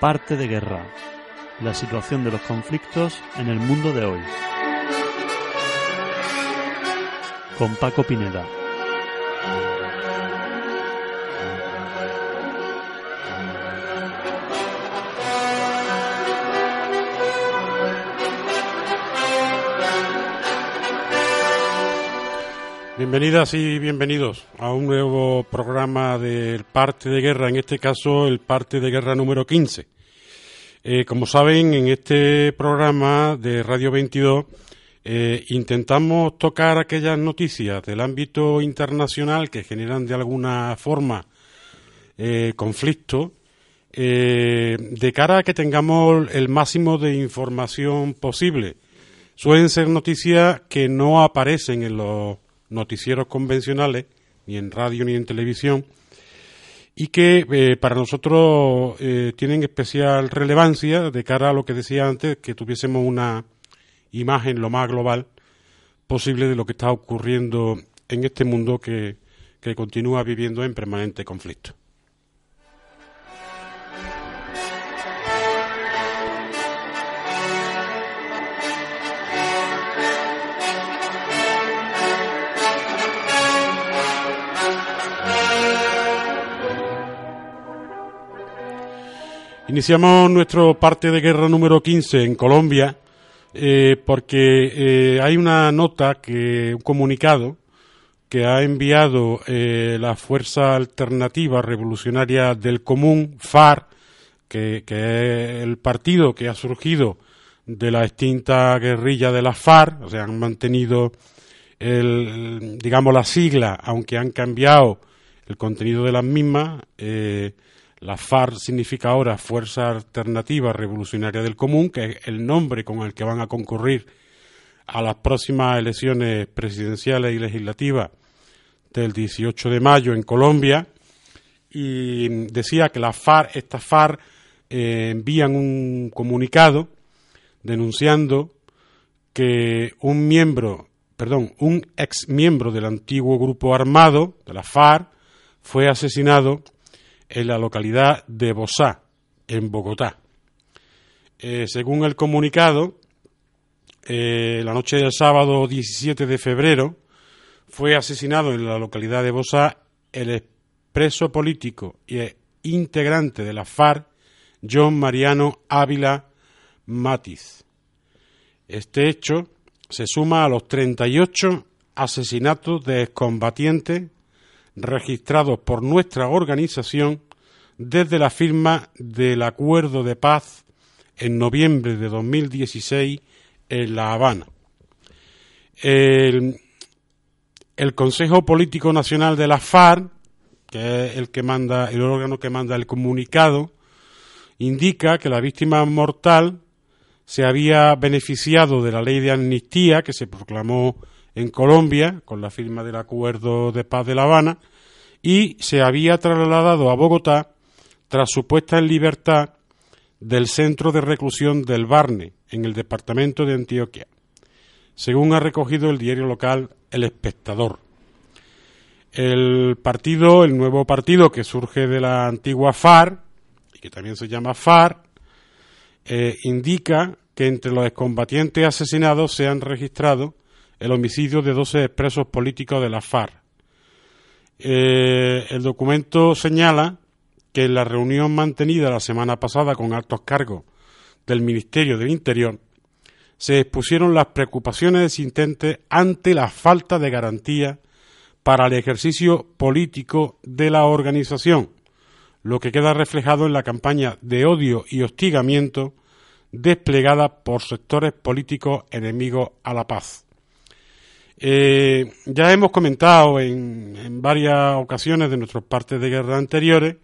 Parte de guerra. La situación de los conflictos en el mundo de hoy. Con Paco Pineda. Bienvenidas y bienvenidos a un nuevo programa del Parte de Guerra, en este caso el Parte de Guerra número 15. Eh, como saben, en este programa de Radio 22 eh, intentamos tocar aquellas noticias del ámbito internacional que generan de alguna forma eh, conflicto eh, de cara a que tengamos el máximo de información posible. Suelen ser noticias que no aparecen en los noticieros convencionales, ni en radio ni en televisión, y que eh, para nosotros eh, tienen especial relevancia de cara a lo que decía antes, que tuviésemos una imagen lo más global posible de lo que está ocurriendo en este mundo que, que continúa viviendo en permanente conflicto. Iniciamos nuestro parte de guerra número 15 en Colombia eh, porque eh, hay una nota, que un comunicado que ha enviado eh, la Fuerza Alternativa Revolucionaria del Común, FAR, que, es el partido que ha surgido de la extinta guerrilla de la FARC, o sea, han mantenido el, digamos la sigla, aunque han cambiado el contenido de las mismas. La FARC significa ahora Fuerza Alternativa Revolucionaria del Común, que es el nombre con el que van a concurrir a las próximas elecciones presidenciales y legislativas del 18 de mayo en Colombia. Y decía que la FARC, esta FARC, eh, envían un comunicado denunciando que un miembro, perdón, un ex miembro del antiguo grupo armado de la FARC fue asesinado en la localidad de Bosá, en Bogotá. Eh, según el comunicado, eh, la noche del sábado 17 de febrero fue asesinado en la localidad de Bosá el expreso político e integrante de la FARC, John Mariano Ávila Matiz. Este hecho se suma a los 38 asesinatos de excombatientes registrados por nuestra organización desde la firma del acuerdo de paz en noviembre de 2016 en La Habana. El, Consejo Político Nacional de la FARC, que es el que manda, el órgano que manda el comunicado, indica que la víctima mortal se había beneficiado de la ley de amnistía que se proclamó en Colombia con la firma del acuerdo de paz de La Habana y se había trasladado a Bogotá tras su puesta en libertad del centro de reclusión del Barne en el departamento de Antioquia, según ha recogido el diario local El Espectador. El partido, el nuevo partido que surge de la antigua FARC y que también se llama FARC, eh, indica que entre los excombatientes asesinados se han registrado el homicidio de 12 presos políticos de la FARC. Eh, el documento señala que en la reunión mantenida la semana pasada con altos cargos del Ministerio del Interior se expusieron las preocupaciones existentes ante la falta de garantía para el ejercicio político de la organización, lo que queda reflejado en la campaña de odio y hostigamiento desplegada por sectores políticos enemigos a la paz. Eh, ya hemos comentado en, varias ocasiones de nuestros partes de guerra anteriores,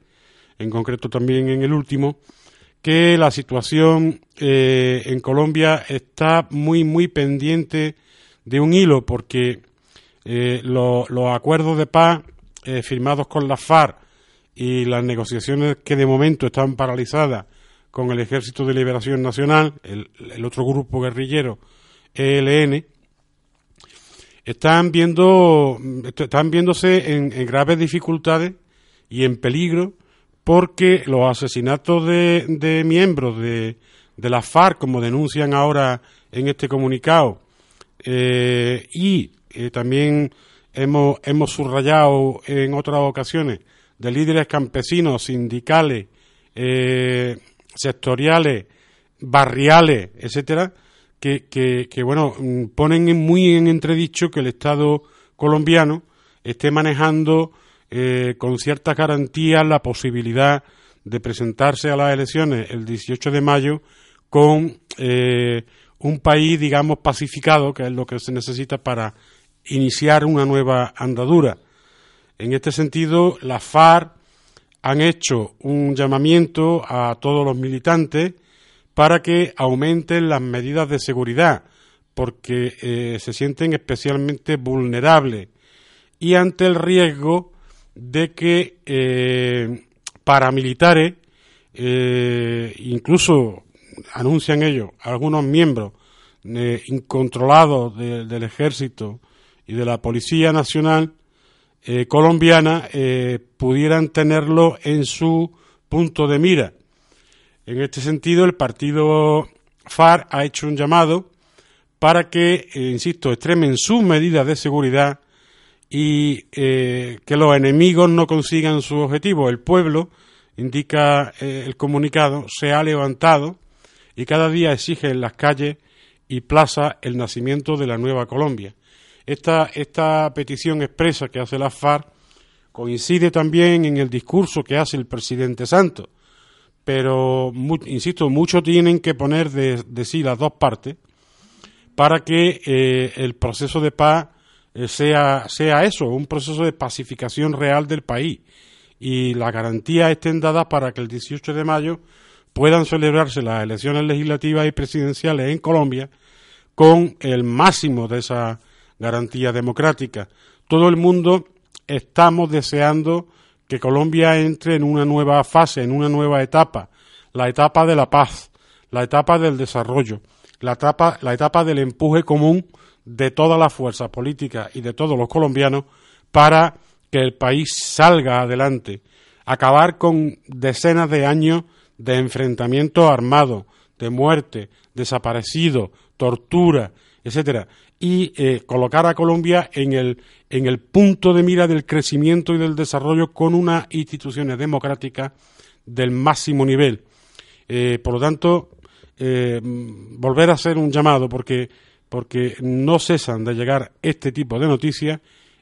en concreto también en el último, que la situación eh, en Colombia está muy, muy pendiente de un hilo, porque eh, los acuerdos de paz firmados con la FARC y las negociaciones que de momento están paralizadas con el Ejército de Liberación Nacional, el, el otro grupo guerrillero, ELN, están viendo están viéndose en, graves dificultades y en peligro porque los asesinatos de, miembros de, de, la FARC, como denuncian ahora en este comunicado, eh, y eh, también hemos, hemos subrayado en otras ocasiones de líderes campesinos, sindicales, eh, sectoriales, barriales, etcétera, que, bueno, mm, ponen muy en entredicho que el Estado colombiano esté manejando eh, con cierta garantía la posibilidad de presentarse a las elecciones el 18 de mayo con eh, un país, digamos, pacificado, que es lo que se necesita para iniciar una nueva andadura. En este sentido, las FARC han hecho un llamamiento a todos los militantes para que aumenten las medidas de seguridad, porque eh, se sienten especialmente vulnerables. Y ante el riesgo de que eh, paramilitares, eh, incluso anuncian ellos, algunos miembros incontrolados del ejército y de la Policía Nacional colombiana, pudieran tenerlo en su punto de mira en este sentido, el partido FAR ha hecho un llamado para que, eh, insisto, extremen sus medidas de seguridad y eh, que los enemigos no consigan su objetivo. El pueblo, indica eh, el comunicado, se ha levantado y cada día exige en las calles y plazas el nacimiento de la nueva Colombia. Esta, esta petición expresa que hace la FARC coincide también en el discurso que hace el presidente Santos pero insisto, mucho tienen que poner de, sí las dos partes para que eh, el proceso de paz eh, sea, sea eso, un proceso de pacificación real del país y las garantías estén dadas para que el 18 de mayo puedan celebrarse las elecciones legislativas y presidenciales en Colombia con el máximo de esa garantía democrática. Todo el mundo estamos deseando que Colombia entre en una nueva fase, en una nueva etapa, la etapa de la paz, la etapa del desarrollo, la etapa, la etapa del empuje común de todas las fuerzas políticas y de todos los colombianos para que el país salga adelante, acabar con decenas de años de enfrentamientos armados, de muerte, desaparecidos, tortura, etcétera, y eh, colocar a Colombia en el, en el punto de mira del crecimiento y del desarrollo con unas instituciones democráticas del máximo nivel. Eh, por lo tanto, eh, volver a hacer un llamado porque, porque no cesan de llegar este tipo de noticias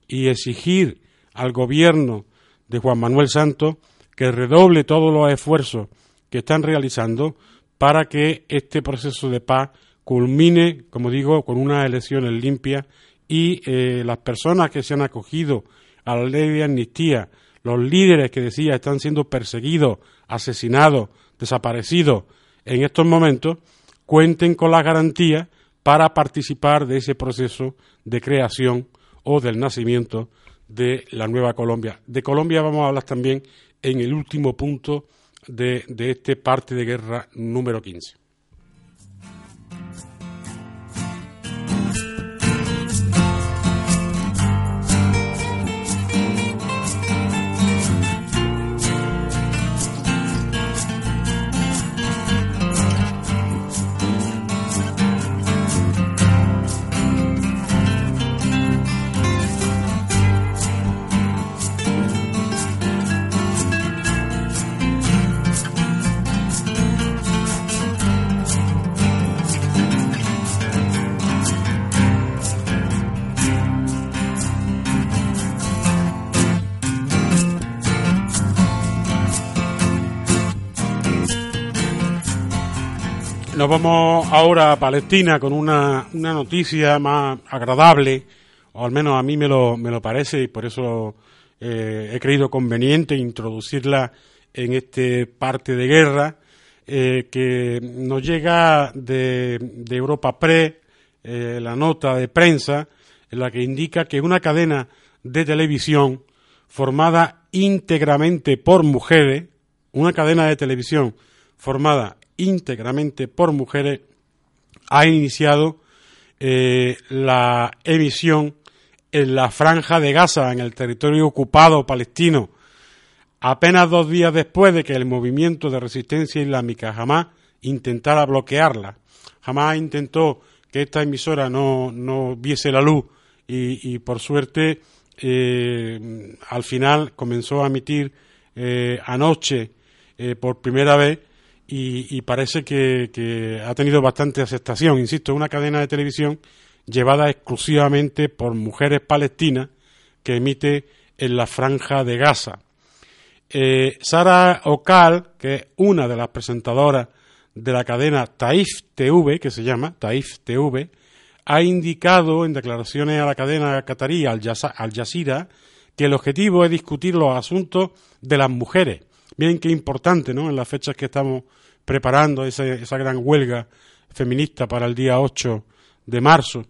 y exigir al gobierno de Juan Manuel Santos que redoble todos los esfuerzos que están realizando para que este proceso de paz culmine, como digo, con unas elecciones limpias y eh, las personas que se han acogido a la ley de amnistía, los líderes que decía están siendo perseguidos, asesinados, desaparecidos en estos momentos, cuenten con la garantía para participar de ese proceso de creación o del nacimiento de la nueva Colombia. De Colombia vamos a hablar también en el último punto de, de este parte de guerra número 15. Vamos ahora a Palestina con una, una noticia más agradable, o al menos a mí me lo, me lo parece, y por eso eh, he creído conveniente introducirla en este parte de guerra, eh, que nos llega de, de Europa Pre, eh, la nota de prensa, en la que indica que una cadena de televisión formada íntegramente por mujeres, una cadena de televisión formada íntegramente por mujeres, ha iniciado eh, la emisión en la franja de Gaza, en el territorio ocupado palestino, apenas dos días después de que el movimiento de resistencia islámica jamás intentara bloquearla. Jamás intentó que esta emisora no, no viese la luz y, por suerte eh, al final comenzó a emitir eh, anoche por primera vez y, parece que, ha tenido bastante aceptación. Insisto, una cadena de televisión llevada exclusivamente por mujeres palestinas que emite en la franja de Gaza. Eh, Sara Okal, que es una de las presentadoras de la cadena Taif TV, que se llama Taif TV, ha indicado en declaraciones a la cadena catarí Al Jazeera que el objetivo es discutir los asuntos de las mujeres. Bien que importante, ¿no? En las fechas que estamos preparando esa, esa gran huelga feminista para el día 8 de marzo.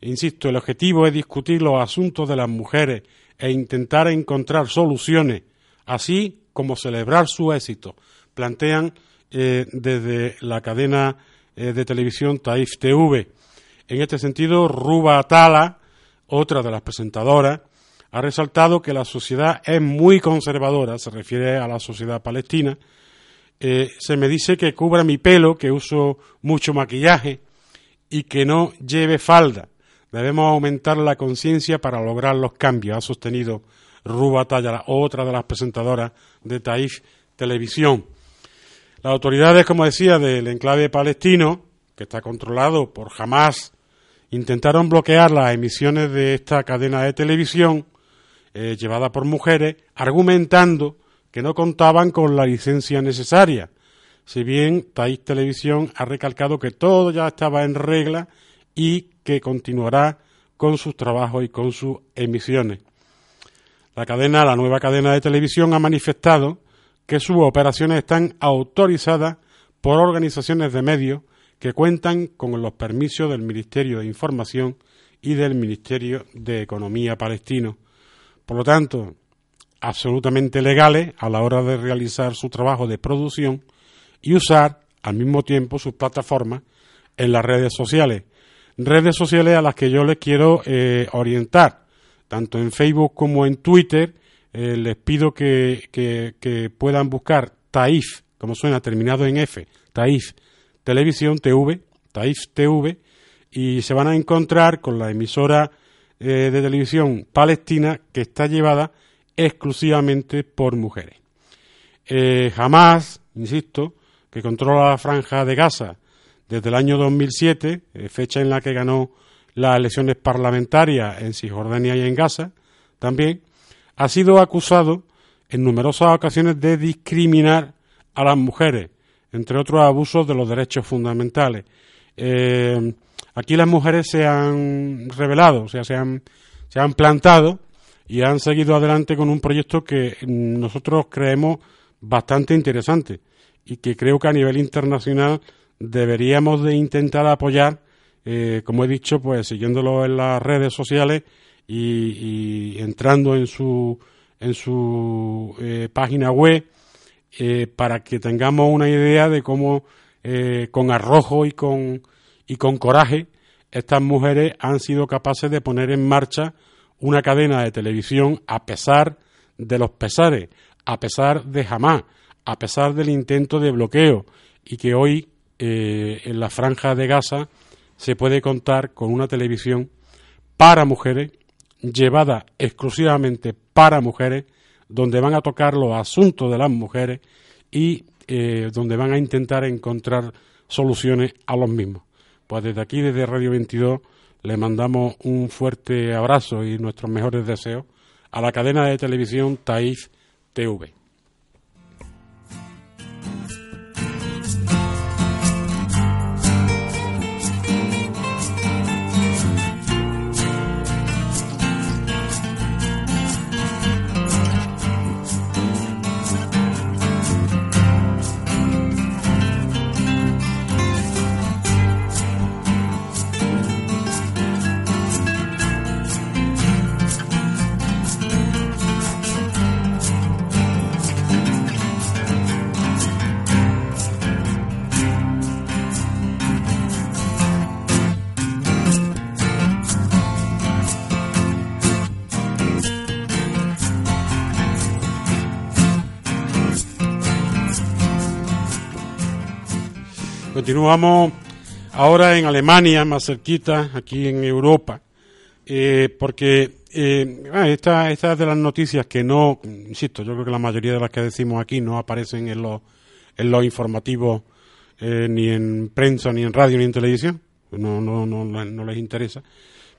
Insisto, el objetivo es discutir los asuntos de las mujeres e intentar encontrar soluciones, así como celebrar su éxito. Plantean eh, desde la cadena eh, de televisión Taif TV. En este sentido, Ruba Atala, otra de las presentadoras, ha resaltado que la sociedad es muy conservadora, se refiere a la sociedad palestina. Eh, se me dice que cubra mi pelo, que uso mucho maquillaje y que no lleve falda. Debemos aumentar la conciencia para lograr los cambios, ha sostenido Ruba Atala, otra de las presentadoras de Taif Televisión. Las autoridades, como decía, del enclave palestino, que está controlado por Hamas, intentaron bloquear las emisiones de esta cadena de televisión eh, llevada por mujeres, argumentando que no contaban con la licencia necesaria. Si bien Taif Televisión ha recalcado que todo ya estaba en regla y que continuará con sus trabajos y con sus emisiones. La cadena, la nueva cadena de televisión, ha manifestado que sus operaciones están autorizadas por organizaciones de medios que cuentan con los permisos del Ministerio de Información y del Ministerio de Economía palestino. Por lo tanto, absolutamente legales a la hora de realizar su trabajo de producción y usar al mismo tiempo sus plataformas en las redes sociales. Redes sociales a las que yo les quiero eh, orientar, tanto en Facebook como en Twitter, eh, les pido que, que, que, puedan buscar Taif, como suena, terminado en F, Taif Televisión TV, Taif TV, y se van a encontrar con la emisora eh, de televisión palestina que está llevada exclusivamente por mujeres. Eh, jamás, insisto, que controla la franja de Gaza desde el año 2007, eh, fecha en la que ganó las elecciones parlamentarias en Cisjordania y en Gaza, también, ha sido acusado en numerosas ocasiones de discriminar a las mujeres, entre otros abusos de los derechos fundamentales. Eh, aquí las mujeres se han revelado, o sea, se han, se han plantado y han seguido adelante con un proyecto que nosotros creemos bastante interesante y que creo que a nivel internacional deberíamos de intentar apoyar, eh, como he dicho, pues siguiéndolo en las redes sociales y, entrando en su, en su eh, página web eh, para que tengamos una idea de cómo con arrojo y con, y con coraje estas mujeres han sido capaces de poner en marcha una cadena de televisión a pesar de los pesares, a pesar de jamás, a pesar del intento de bloqueo y que hoy eh, en la franja de Gaza se puede contar con una televisión para mujeres, llevada exclusivamente para mujeres, donde van a tocar los asuntos de las mujeres y eh, donde van a intentar encontrar soluciones a los mismos. Pues desde aquí, desde Radio 22, le mandamos un fuerte abrazo y nuestros mejores deseos a la cadena de televisión Taif TV. Continuamos ahora en Alemania, más cerquita, aquí en Europa, eh, porque eh, ah, esta, esta es de las noticias que no, insisto, yo creo que la mayoría de las que decimos aquí no aparecen en los, en los informativos eh, ni en prensa, ni en radio, ni en televisión, no, no, no, no les interesa.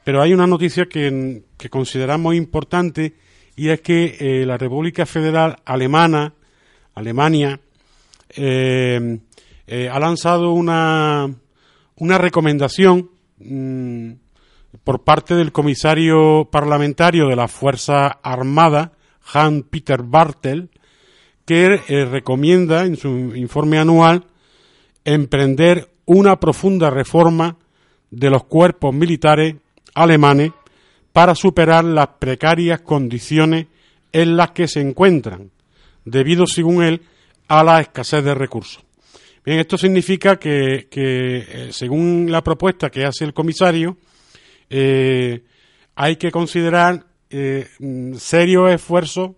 Pero hay una noticia que, que consideramos importante y es que la República Federal Alemana, Alemania, eh, ha lanzado una, una recomendación mm, por parte del comisario parlamentario de la Fuerza Armada, Hans-Peter Bartel, que eh, recomienda en su informe anual emprender una profunda reforma de los cuerpos militares alemanes para superar las precarias condiciones en las que se encuentran, debido, según él, a la escasez de recursos. Bien, esto significa que, eh, según la propuesta que hace el comisario, eh, hay que considerar eh, serios esfuerzos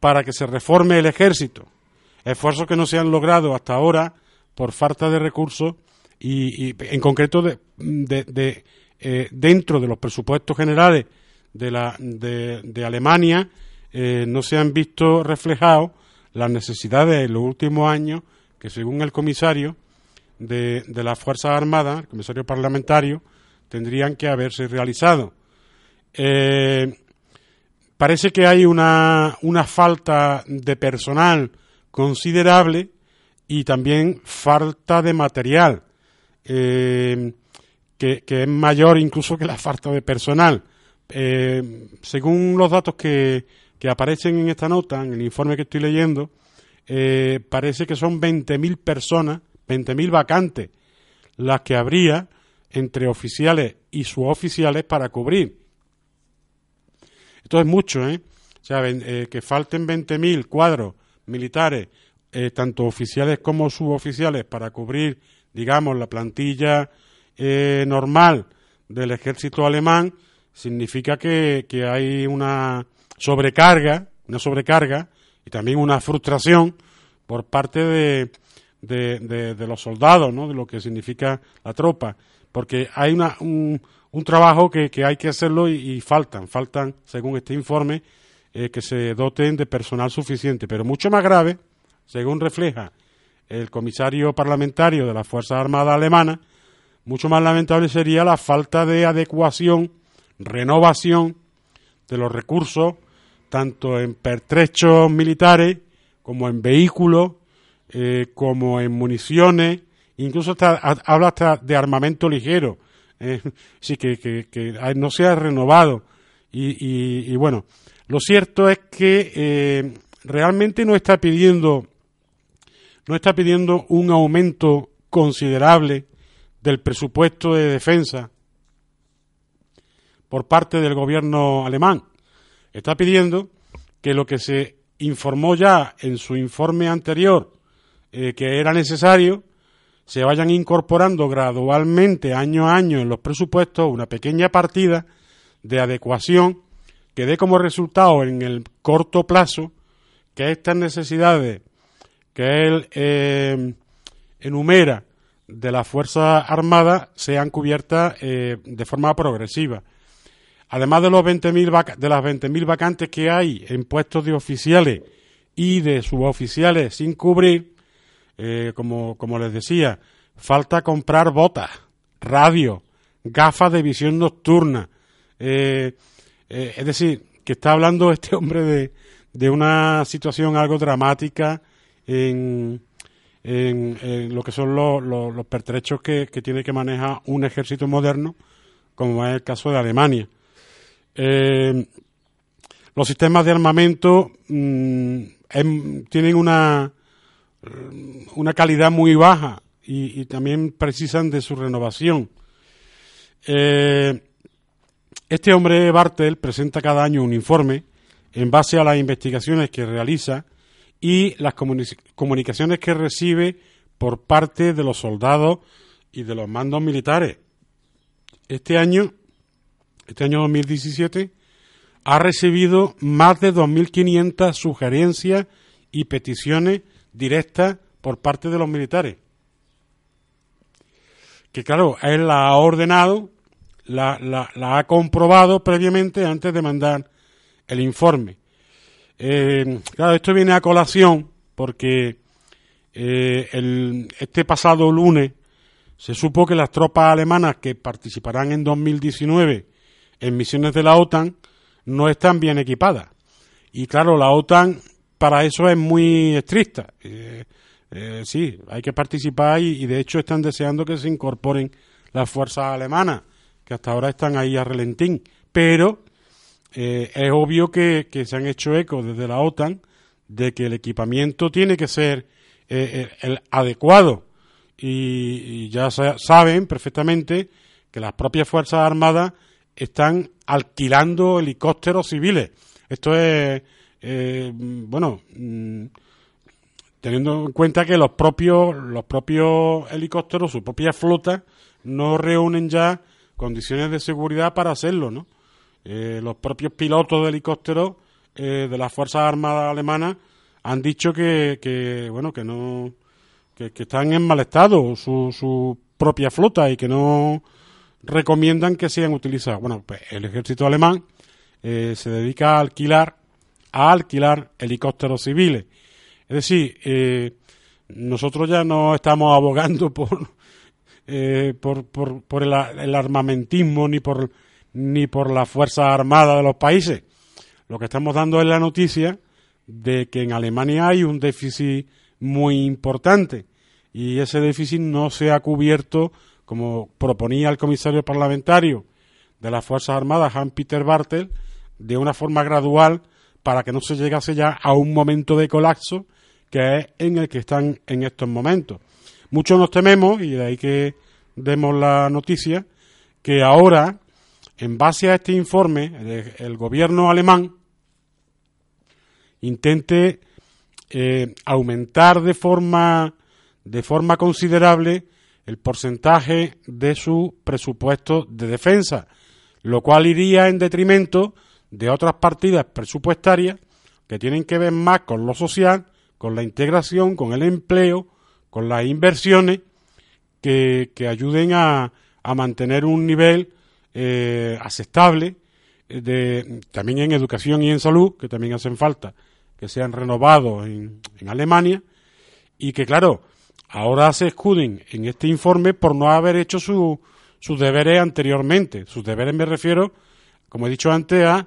para que se reforme el ejército, esfuerzos que no se han logrado hasta ahora por falta de recursos y, en concreto de, dentro de los presupuestos generales de, la, de, Alemania no se han visto reflejados las necesidades en los últimos años que según el comisario de, de las Fuerzas Armadas, el comisario parlamentario, tendrían que haberse realizado. Eh, parece que hay una, una falta de personal considerable y también falta de material, eh, que, es mayor incluso que la falta de personal. Eh, según los datos que, que aparecen en esta nota, en el informe que estoy leyendo, eh, parece que son 20.000 personas, 20.000 vacantes, las que habría entre oficiales y suboficiales para cubrir. Esto es mucho, ¿eh? O sea, eh, que falten 20.000 cuadros militares, eh, tanto oficiales como suboficiales, para cubrir, digamos, la plantilla normal del ejército alemán, significa que, que hay una sobrecarga, una sobrecarga y también una frustración por parte de, de, los soldados, ¿no? de lo que significa la tropa, porque hay una, un, un trabajo que, que, hay que hacerlo y, faltan, faltan, según este informe, eh, que se doten de personal suficiente, pero mucho más grave, según refleja el comisario parlamentario de las Fuerzas Armadas alemanas, mucho más lamentable sería la falta de adecuación, renovación de los recursos tanto en pertrechos militares como en vehículos, eh, como en municiones, incluso habla hasta de armamento ligero, eh, sí, que, que, no se ha renovado. Y, bueno, lo cierto es que eh, realmente no está pidiendo no está pidiendo un aumento considerable del presupuesto de defensa por parte del gobierno alemán está pidiendo que lo que se informó ya en su informe anterior eh, que era necesario, se vayan incorporando gradualmente año a año en los presupuestos una pequeña partida de adecuación que dé como resultado en el corto plazo que estas necesidades que él eh, enumera de la Fuerza Armada sean cubiertas eh, de forma progresiva además de, los 20.000 de las 20.000 vacantes que hay en puestos de oficiales y de suboficiales sin cubrir, eh, como, como les decía, falta comprar botas, radio, gafas de visión nocturna. Eh, eh, es decir, que está hablando este hombre de, de una situación algo dramática en, en, lo que son los, los, pertrechos que, que tiene que manejar un ejército moderno, como es el caso de Alemania. Eh, los sistemas de armamento mm, em, tienen una, una calidad muy baja y, también precisan de su renovación. Eh, este hombre, Bartel, presenta cada año un informe en base a las investigaciones que realiza y las comunicaciones que recibe por parte de los soldados y de los mandos militares. Este año este año 2017, ha recibido más de 2.500 sugerencias y peticiones directas por parte de los militares. que claro, él la ha ordenado, la, ha comprobado previamente antes de mandar el informe. Eh, claro, esto viene a colación porque eh, este pasado lunes se supo que las tropas alemanas que participarán en 2019 en misiones de la OTAN no están bien equipadas. Y claro, la OTAN para eso es muy estricta. Eh, eh, sí, hay que participar y, de hecho están deseando que se incorporen las fuerzas alemanas, que hasta ahora están ahí a relentín. Pero eh, es obvio que, se han hecho eco desde la OTAN de que el equipamiento tiene que ser el adecuado. Y, y ya saben perfectamente que las propias Fuerzas Armadas están alquilando helicópteros civiles. Esto es, eh, bueno, mm, teniendo en cuenta que los propios, los propios helicópteros, su propia flota, no reúnen ya condiciones de seguridad para hacerlo, ¿no? Eh, los propios pilotos de helicópteros eh, de las Fuerzas Armadas alemanas han dicho que, que bueno, que no, que, que, están en mal estado su, su propia flota y que no recomiendan que sean utilizados. Bueno, pues el ejército alemán eh, se dedica a alquilar, a alquilar helicópteros civiles. Es decir, eh, nosotros ya no estamos abogando por, eh, por, por, el, armamentismo ni por, ni por la fuerza armada de los países. Lo que estamos dando es la noticia de que en Alemania hay un déficit muy importante y ese déficit no se ha cubierto como proponía el comisario parlamentario de las Fuerzas Armadas, Hans-Peter Bartel, de una forma gradual para que no se llegase ya a un momento de colapso que es en el que están en estos momentos. Muchos nos tememos, y de ahí que demos la noticia, que ahora, en base a este informe, el, el gobierno alemán intente eh, aumentar de forma, de forma considerable el porcentaje de su presupuesto de defensa, lo cual iría en detrimento de otras partidas presupuestarias que tienen que ver más con lo social, con la integración, con el empleo, con las inversiones que, que ayuden a, a, mantener un nivel eh, aceptable de, también en educación y en salud, que también hacen falta que sean renovados en, en Alemania, y que claro, ahora se escuden en este informe por no haber hecho su, sus deberes anteriormente. Sus deberes me refiero, como he dicho antes, a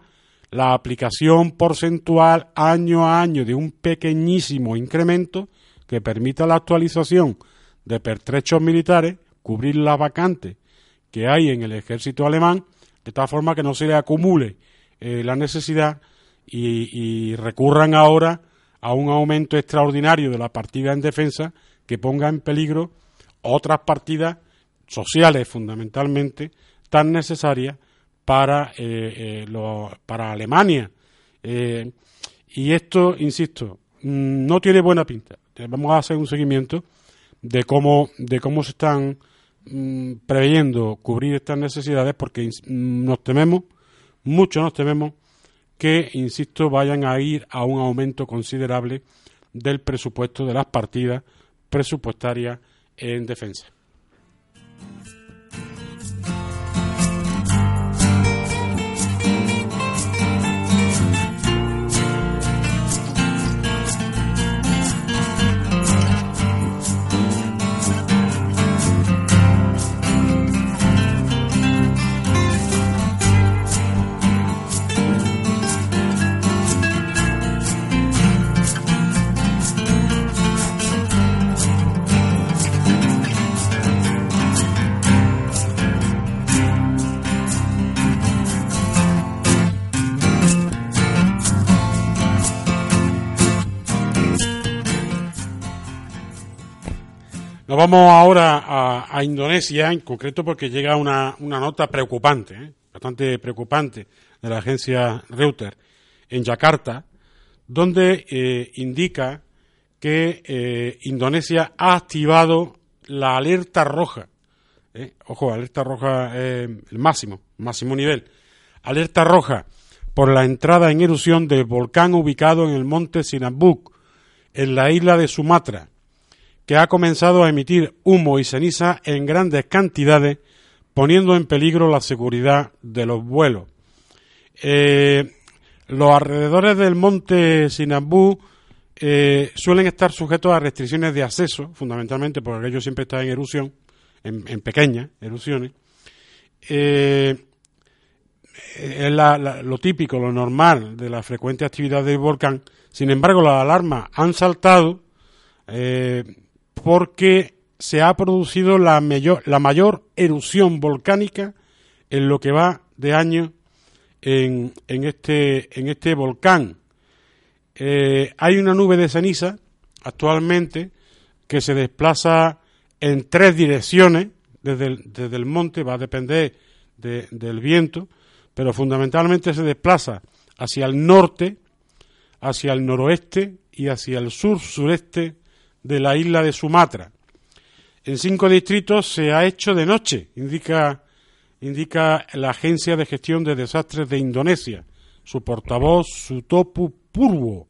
la aplicación porcentual año a año de un pequeñísimo incremento que permita la actualización de pertrechos militares, cubrir la vacante que hay en el ejército alemán, de tal forma que no se le acumule eh, la necesidad y recurran ahora a un aumento extraordinario de la partida en defensa que ponga en peligro otras partidas sociales fundamentalmente tan necesarias para, eh, eh, lo, para Alemania. Eh, y esto, insisto, mm, no tiene buena pinta. Vamos a hacer un seguimiento de cómo, de cómo se están mmm, preveyendo cubrir estas necesidades porque mm, nos tememos, mucho nos tememos, que, insisto, vayan a ir a un aumento considerable del presupuesto de las partidas presupuestaria en defensa. Nos vamos ahora a, Indonesia, en concreto porque llega una, una nota preocupante, ¿eh? bastante preocupante, de la agencia Reuters en Yakarta, donde eh, indica que eh, Indonesia ha activado la alerta roja. Ojo, alerta roja el máximo, máximo nivel. Alerta roja por la entrada en erupción del volcán ubicado en el monte Sinabuk, en la isla de Sumatra que ha comenzado a emitir humo y ceniza en grandes cantidades, poniendo en peligro la seguridad de los vuelos. Eh, los alrededores del monte Sinabú eh, suelen estar sujetos a restricciones de acceso, fundamentalmente porque ellos siempre están en erupción, en, pequeñas erupciones. Eh, es lo típico, lo normal de la frecuente actividad del volcán. Sin embargo, las alarmas han saltado porque se ha producido la mayor, la erupción volcánica en lo que va de año en, este, este volcán. Eh, hay una nube de ceniza actualmente que se desplaza en tres direcciones desde el monte, va a depender del viento, pero fundamentalmente se desplaza hacia el norte, hacia el noroeste y hacia el sur-sureste de la isla de Sumatra. En cinco distritos se ha hecho de noche, indica, indica la Agencia de Gestión de Desastres de Indonesia. Su portavoz, Sutopu Purwo,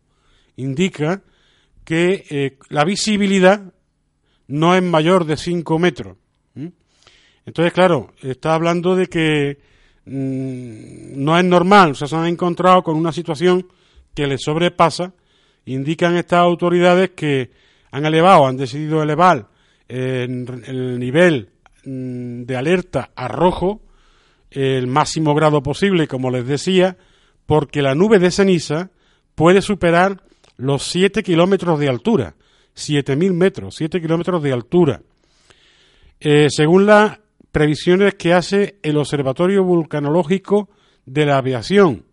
indica que eh, la visibilidad no es mayor de cinco metros. Entonces, claro, está hablando de que mm, no es normal, o sea, se han encontrado con una situación que les sobrepasa. Indican estas autoridades que han elevado, han decidido elevar el nivel mm, de alerta a rojo el máximo grado posible, como les decía, porque la nube de ceniza puede superar los 7 kilómetros de altura, 7.000 metros, 7 kilómetros de altura. Eh, según las previsiones que hace el Observatorio Vulcanológico de la Aviación,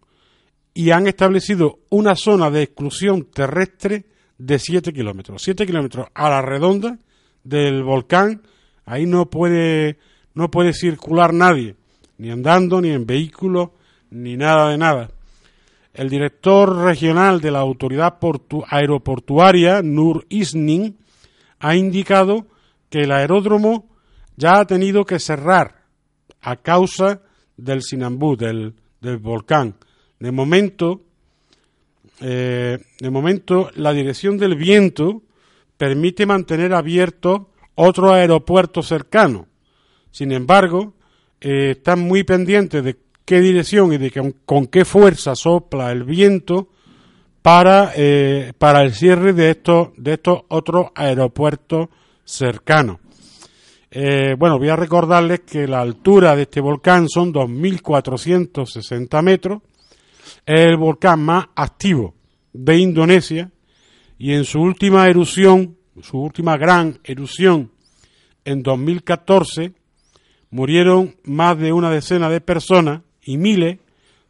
y han establecido una zona de exclusión terrestre de 7 kilómetros. 7 kilómetros a la redonda del volcán, ahí no puede, no puede circular nadie, ni andando, ni en vehículo, ni nada de nada. El director regional de la autoridad aeroportuaria, Nur Isnin, ha indicado que el aeródromo ya ha tenido que cerrar a causa del Sinambú, del, del volcán. De momento, eh, de momento, la dirección del viento permite mantener abierto otro aeropuerto cercano. Sin embargo, eh, están muy pendientes de qué dirección y de con, qué fuerza sopla el viento para, eh, para el cierre de estos, de estos otros aeropuertos cercanos. bueno, voy a recordarles que la altura de este volcán son 2.460 metros es el volcán más activo de Indonesia y en su última erupción, su última gran erupción en 2014, murieron más de una decena de personas y miles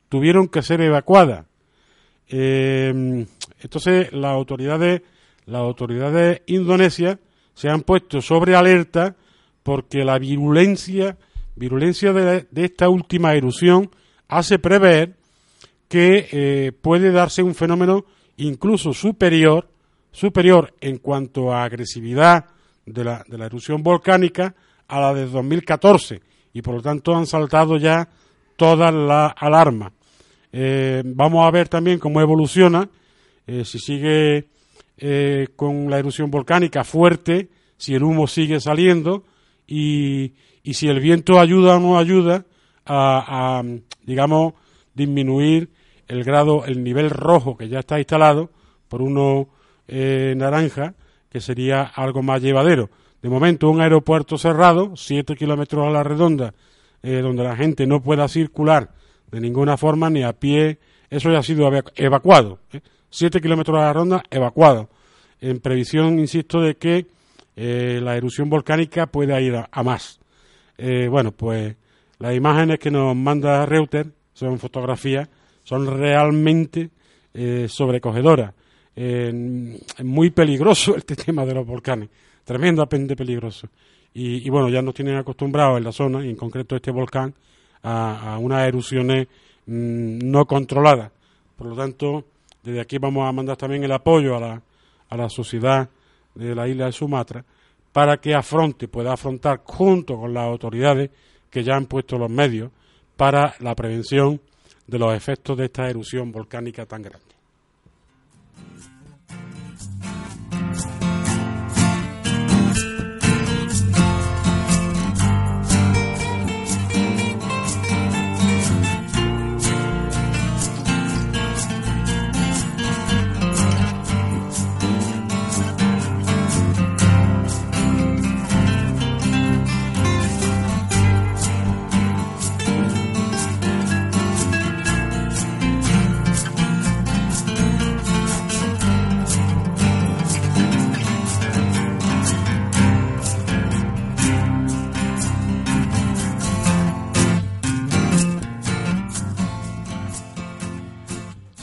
tuvieron que ser evacuadas. Eh, entonces las autoridades, las autoridades indonesias se han puesto sobre alerta porque la virulencia, virulencia de esta última erupción hace prever que eh, puede darse un fenómeno incluso superior, superior en cuanto a agresividad de la, de la erupción volcánica a la de 2014 y por lo tanto han saltado ya todas las alarmas. Eh, vamos a ver también cómo evoluciona, eh, si sigue con la erupción volcánica fuerte, si el humo sigue saliendo y, y si el viento ayuda o no ayuda a, a digamos, disminuir el grado, el nivel rojo que ya está instalado por uno eh, naranja, que sería algo más llevadero. De momento, un aeropuerto cerrado, 7 kilómetros a la redonda, eh, donde la gente no pueda circular de ninguna forma, ni a pie, eso ya ha sido evacuado. 7 ¿eh? kilómetros a la redonda, evacuado. En previsión, insisto, de que la erupción volcánica pueda ir a, a más. bueno, pues las imágenes que nos manda Reuters son fotografías son realmente eh, sobrecogedoras. es muy peligroso este tema de los volcanes, tremendamente peligroso. Y, bueno, ya nos tienen acostumbrados en la zona, y en concreto este volcán, a, unas erupciones mm, no controladas. Por lo tanto, desde aquí vamos a mandar también el apoyo a la, a la sociedad de la isla de Sumatra para que afronte, pueda afrontar junto con las autoridades que ya han puesto los medios para la prevención de los efectos de esta erupción volcánica tan grande.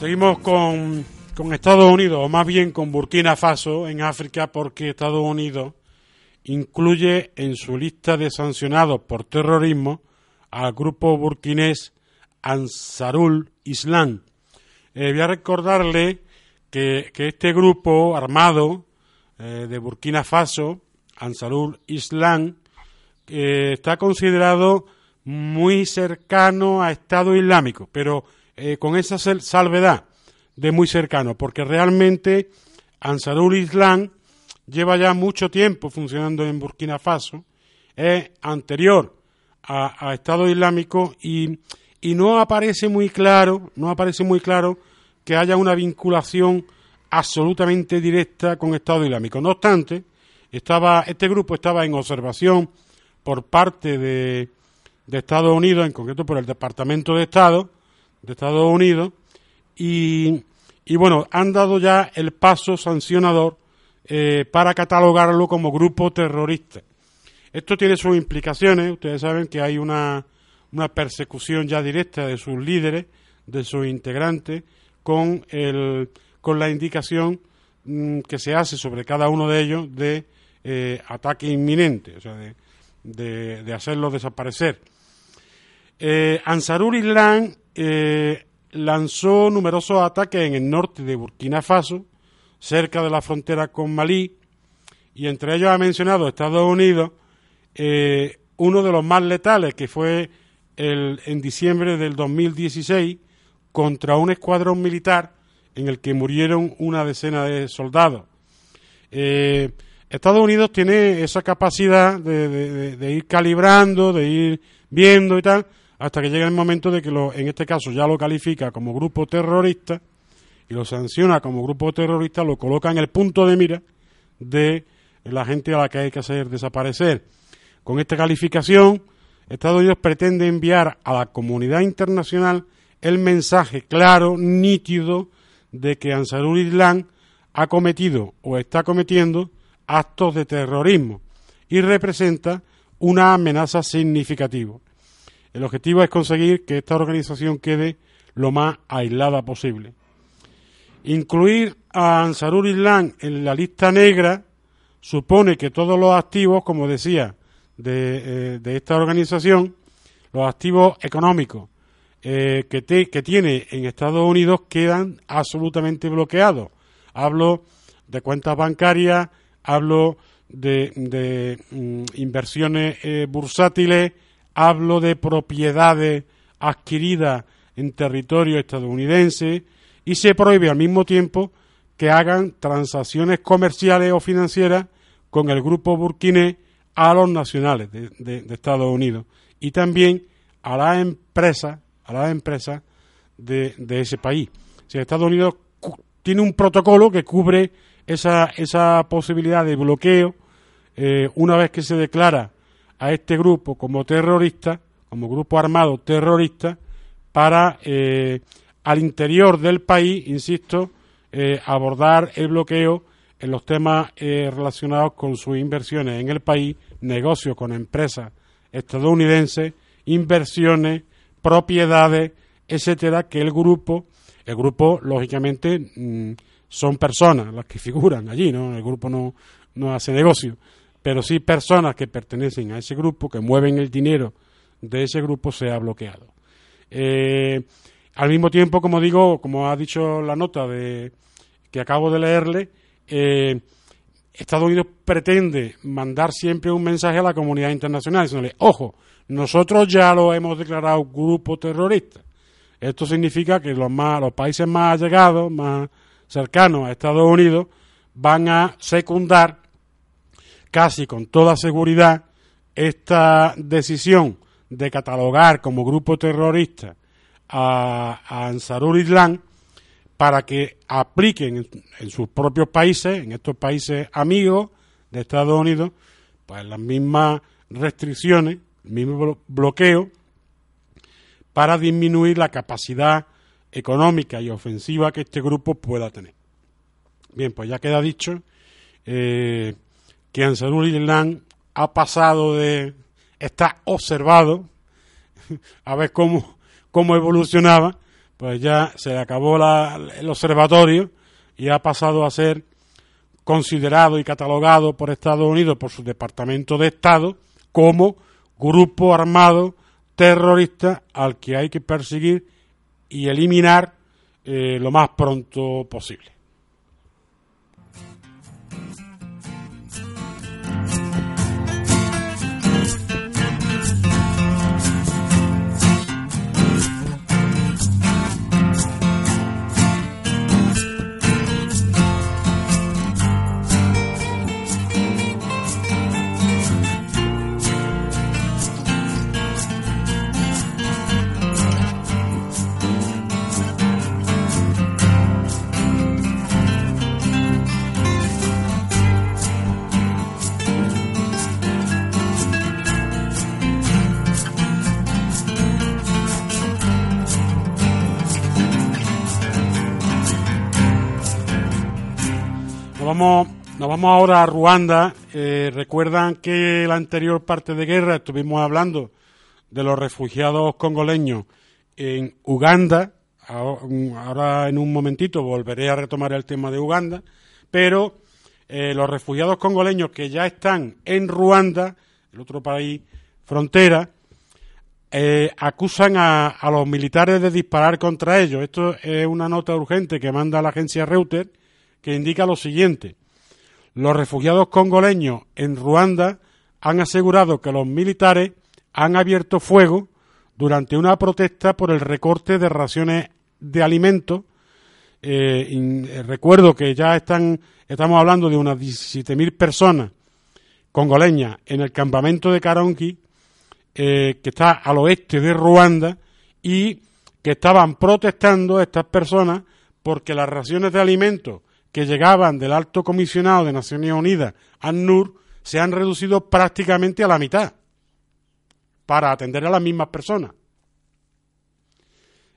Seguimos con, con Estados Unidos, o más bien con Burkina Faso en África, porque Estados Unidos incluye en su lista de sancionados por terrorismo al grupo burkinés Ansarul Islam. Eh, voy a recordarle que, que este grupo armado eh, de Burkina Faso, Ansarul Islam, eh, está considerado muy cercano a Estado Islámico, pero eh, con esa sal- salvedad de muy cercano, porque realmente Ansarul Islam lleva ya mucho tiempo funcionando en Burkina Faso, es anterior a, a Estado Islámico y, y no aparece muy claro, no aparece muy claro que haya una vinculación absolutamente directa con Estado Islámico. No obstante, estaba, este grupo estaba en observación por parte de, de Estados Unidos, en concreto por el Departamento de Estado de Estados Unidos, y, y bueno, han dado ya el paso sancionador eh, para catalogarlo como grupo terrorista. Esto tiene sus implicaciones, ustedes saben que hay una, una persecución ya directa de sus líderes, de sus integrantes, con, el, con la indicación mm, que se hace sobre cada uno de ellos de eh, ataque inminente, o sea, de, de, de hacerlos desaparecer. Eh, Ansarul Islam eh, lanzó numerosos ataques en el norte de Burkina Faso, cerca de la frontera con Malí, y entre ellos ha mencionado Estados Unidos, eh, uno de los más letales, que fue el, en diciembre del 2016, contra un escuadrón militar en el que murieron una decena de soldados. Eh, Estados Unidos tiene esa capacidad de, ir calibrando, de ir viendo y tal, hasta que llega el momento de que lo, en este caso ya lo califica como grupo terrorista y lo sanciona como grupo terrorista, lo coloca en el punto de mira de la gente a la que hay que hacer desaparecer. Con esta calificación, Estados Unidos pretende enviar a la comunidad internacional el mensaje claro, nítido, de que Ansarul Islam ha cometido o está cometiendo actos de terrorismo y representa una amenaza significativa. El objetivo es conseguir que esta organización quede lo más aislada posible. Incluir a Ansarul Islam en la lista negra supone que todos los activos, como decía, de, eh, esta organización, los activos económicos eh, que, tiene en Estados Unidos quedan absolutamente bloqueados. Hablo de cuentas bancarias, hablo de, de, mm, inversiones eh, bursátiles, hablo de propiedades adquiridas en territorio estadounidense y se prohíbe al mismo tiempo que hagan transacciones comerciales o financieras con el grupo burkinés a los nacionales de, Estados Unidos y también a las empresas a las empresas de, ese país. Estados Unidos tiene un protocolo que cubre esa, esa posibilidad de bloqueo eh, una vez que se declara a este grupo como terrorista, como grupo armado terrorista, para eh, al interior del país, insisto, eh, abordar el bloqueo en los temas eh, relacionados con sus inversiones en el país, negocios con empresas estadounidenses, inversiones, propiedades, etcétera, que el grupo, el grupo, lógicamente, mm, son personas las que figuran allí, ¿no? El grupo no, no hace negocio, pero sí personas que pertenecen a ese grupo, que mueven el dinero de ese grupo, se ha bloqueado. Eh, al mismo tiempo, como digo, como ha dicho la nota de que acabo de leerle, eh, Estados Unidos pretende mandar siempre un mensaje a la comunidad internacional, diciéndole, ojo, nosotros ya lo hemos declarado grupo terrorista. Esto significa que los, más, los países más allegados, más cercanos a Estados Unidos, van a secundar casi con toda seguridad esta decisión de catalogar como grupo terrorista a, a Ansarul Islam para que apliquen en, sus propios países, en estos países amigos de Estados Unidos, pues las mismas restricciones, el mismo blo- bloqueo para disminuir la capacidad económica y ofensiva que este grupo pueda tener. Bien, pues ya queda dicho eh, que Ansarul Islam ha pasado de está observado a ver cómo, cómo evolucionaba, pues ya se le acabó el observatorio y ha pasado a ser considerado y catalogado por Estados Unidos, por su Departamento de Estado, como grupo armado terrorista al que hay que perseguir y eliminar eh, lo más pronto posible. Nos vamos, ahora a Ruanda. Eh, Recuerdan que la anterior parte de guerra estuvimos hablando de los refugiados congoleños en Uganda. Ahora ahora en un momentito volveré a retomar el tema de Uganda. Pero eh, los refugiados congoleños que ya están en Ruanda, el otro país frontera, eh, acusan a, a los militares de disparar contra ellos. Esto es una nota urgente que manda la agencia Reuters que indica lo siguiente. Los refugiados congoleños en Ruanda han asegurado que los militares han abierto fuego durante una protesta por el recorte de raciones de alimentos. Eh, eh, recuerdo que ya están, estamos hablando de unas 17.000 personas congoleñas en el campamento de Karongi, eh, que está al oeste de Ruanda, y que estaban protestando estas personas porque las raciones de alimentos que llegaban del alto comisionado de Naciones Unidas, ANNUR, se han reducido prácticamente a la mitad para atender a las mismas personas.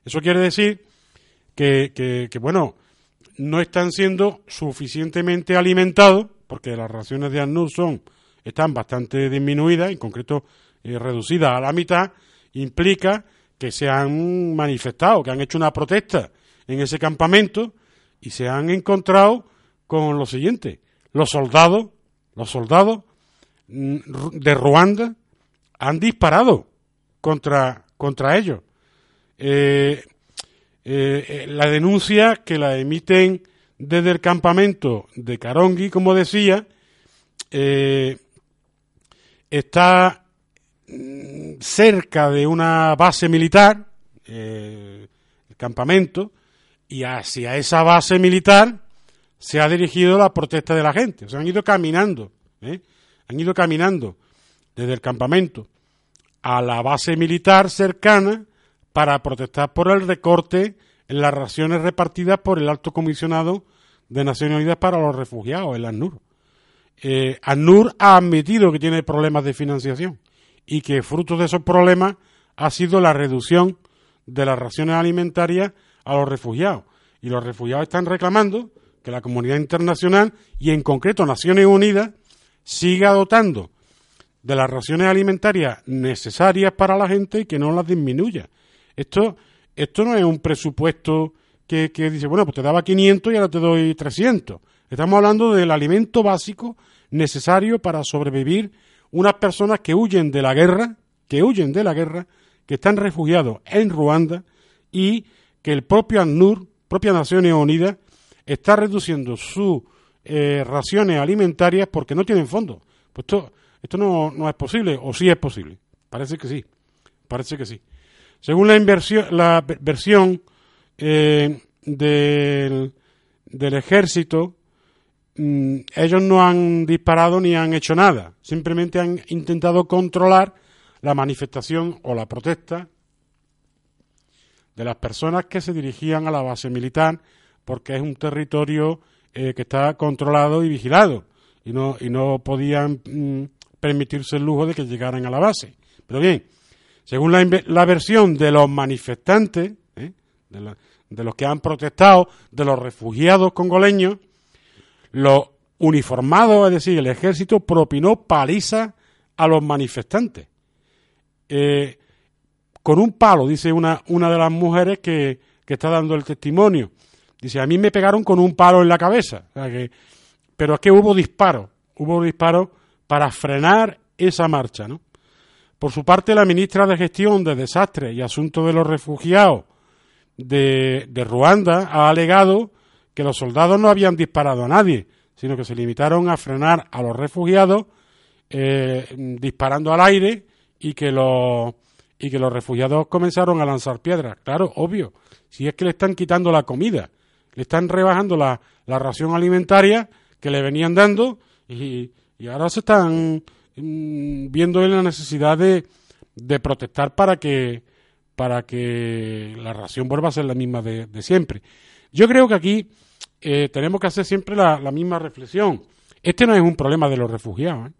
Eso quiere decir que, bueno, no están siendo suficientemente alimentados, porque las raciones de ANNUR son, están bastante disminuidas, en concreto eh, reducidas a la mitad, implica que se han manifestado, que han hecho una protesta en ese campamento y se han encontrado con lo siguiente: los soldados, los soldados mm, de Ruanda han disparado contra, contra ellos. Eh, eh, eh, la denuncia que la emiten desde el campamento de Karongi, como decía, está mm, cerca de una base militar, el campamento, y hacia esa base militar se ha dirigido la protesta de la gente. O sea, han ido caminando, ¿eh? han ido caminando desde el campamento a la base militar cercana para protestar por el recorte en las raciones repartidas por el alto comisionado de Naciones Unidas para los refugiados, el ANUR. Eh, ANUR ha admitido que tiene problemas de financiación y que fruto de esos problemas ha sido la reducción de las raciones alimentarias a los refugiados. Y los refugiados están reclamando que la comunidad internacional y en concreto Naciones Unidas siga dotando de las raciones alimentarias necesarias para la gente y que no las disminuya. Esto, esto no es un presupuesto que, que dice, bueno, pues te daba 500 y ahora te doy 300. Estamos hablando del alimento básico necesario para sobrevivir unas personas que huyen de la guerra, que huyen de la guerra, que están refugiados en Ruanda y que el propio ANUR, propia Naciones Unidas, está reduciendo sus eh, raciones alimentarias porque no tienen fondos. Pues esto, esto no, no es posible, o sí es posible. Parece que sí, parece que sí. Según la, inversión, la ve- versión eh, del, del ejército, mm, ellos no han disparado ni han hecho nada. Simplemente han intentado controlar la manifestación o la protesta de las personas que se dirigían a la base militar porque es un territorio eh, que está controlado y vigilado y no, y no podían mm, permitirse el lujo de que llegaran a la base. Pero bien, según la, versión de los manifestantes, ¿eh? de los que han protestado, de los refugiados congoleños, los uniformados, es decir, el ejército propinó paliza a los manifestantes. Eh, con un palo, dice una, una de las mujeres que, que está dando el testimonio. Dice, a mí me pegaron con un palo en la cabeza. O sea que, pero es que hubo disparos, hubo disparos para frenar esa marcha, ¿no? Por su parte, la ministra de Gestión de Desastres y Asuntos de los Refugiados de, Ruanda ha alegado que los soldados no habían disparado a nadie, sino que se limitaron a frenar a los refugiados eh, disparando al aire y que los y que los refugiados comenzaron a lanzar piedras. Claro, obvio, si es que le están quitando la comida, le están rebajando la, la ración alimentaria que le venían dando y, y ahora se están mm, viendo en la necesidad de, de protestar para que para que la ración vuelva a ser la misma de, de siempre. Yo creo que aquí eh, tenemos que hacer siempre la, la, misma reflexión. Este no es un problema de los refugiados, ¿eh?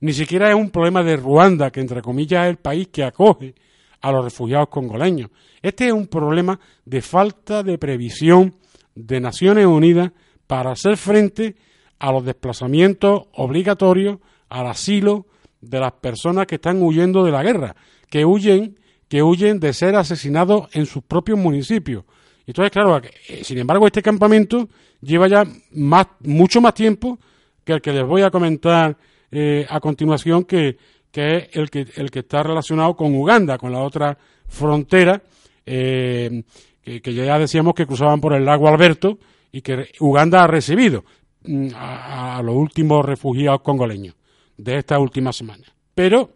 Ni siquiera es un problema de Ruanda, que entre comillas es el país que acoge a los refugiados congoleños. Este es un problema de falta de previsión de Naciones Unidas para hacer frente a los desplazamientos obligatorios al asilo de las personas que están huyendo de la guerra, que huyen, que huyen de ser asesinados en sus propios municipios. Entonces, claro, eh, sin embargo, este campamento lleva ya más, mucho más tiempo que el que les voy a comentar eh, a continuación, que, que es el que, el que está relacionado con Uganda, con la otra frontera, eh, que, ya decíamos que cruzaban por el lago Alberto y que Uganda ha recibido mm, a, a los últimos refugiados congoleños de esta última semana. Pero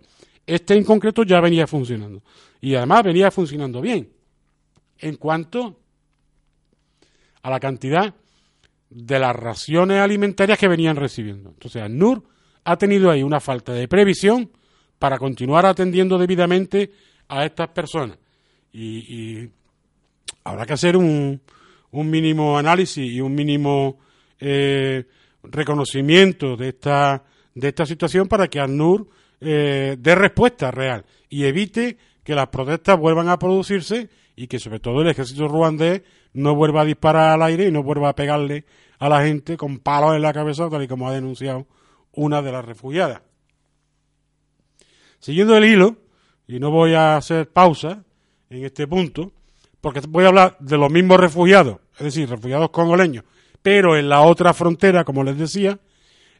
este en concreto ya venía funcionando. Y además venía funcionando bien. En cuanto a la cantidad de las raciones alimentarias que venían recibiendo. Entonces, ANUR ha tenido ahí una falta de previsión para continuar atendiendo debidamente a estas personas. Y, y habrá que hacer un, un, mínimo análisis y un mínimo eh, reconocimiento de esta, de esta situación para que ANUR eh, dé respuesta real y evite que las protestas vuelvan a producirse y que sobre todo el ejército ruandés no vuelva a disparar al aire y no vuelva a pegarle a la gente con palos en la cabeza, tal y como ha denunciado una de las refugiadas. Siguiendo el hilo, y no voy a hacer pausa en este punto, porque voy a hablar de los mismos refugiados, es decir, refugiados congoleños, pero en la otra frontera, como les decía,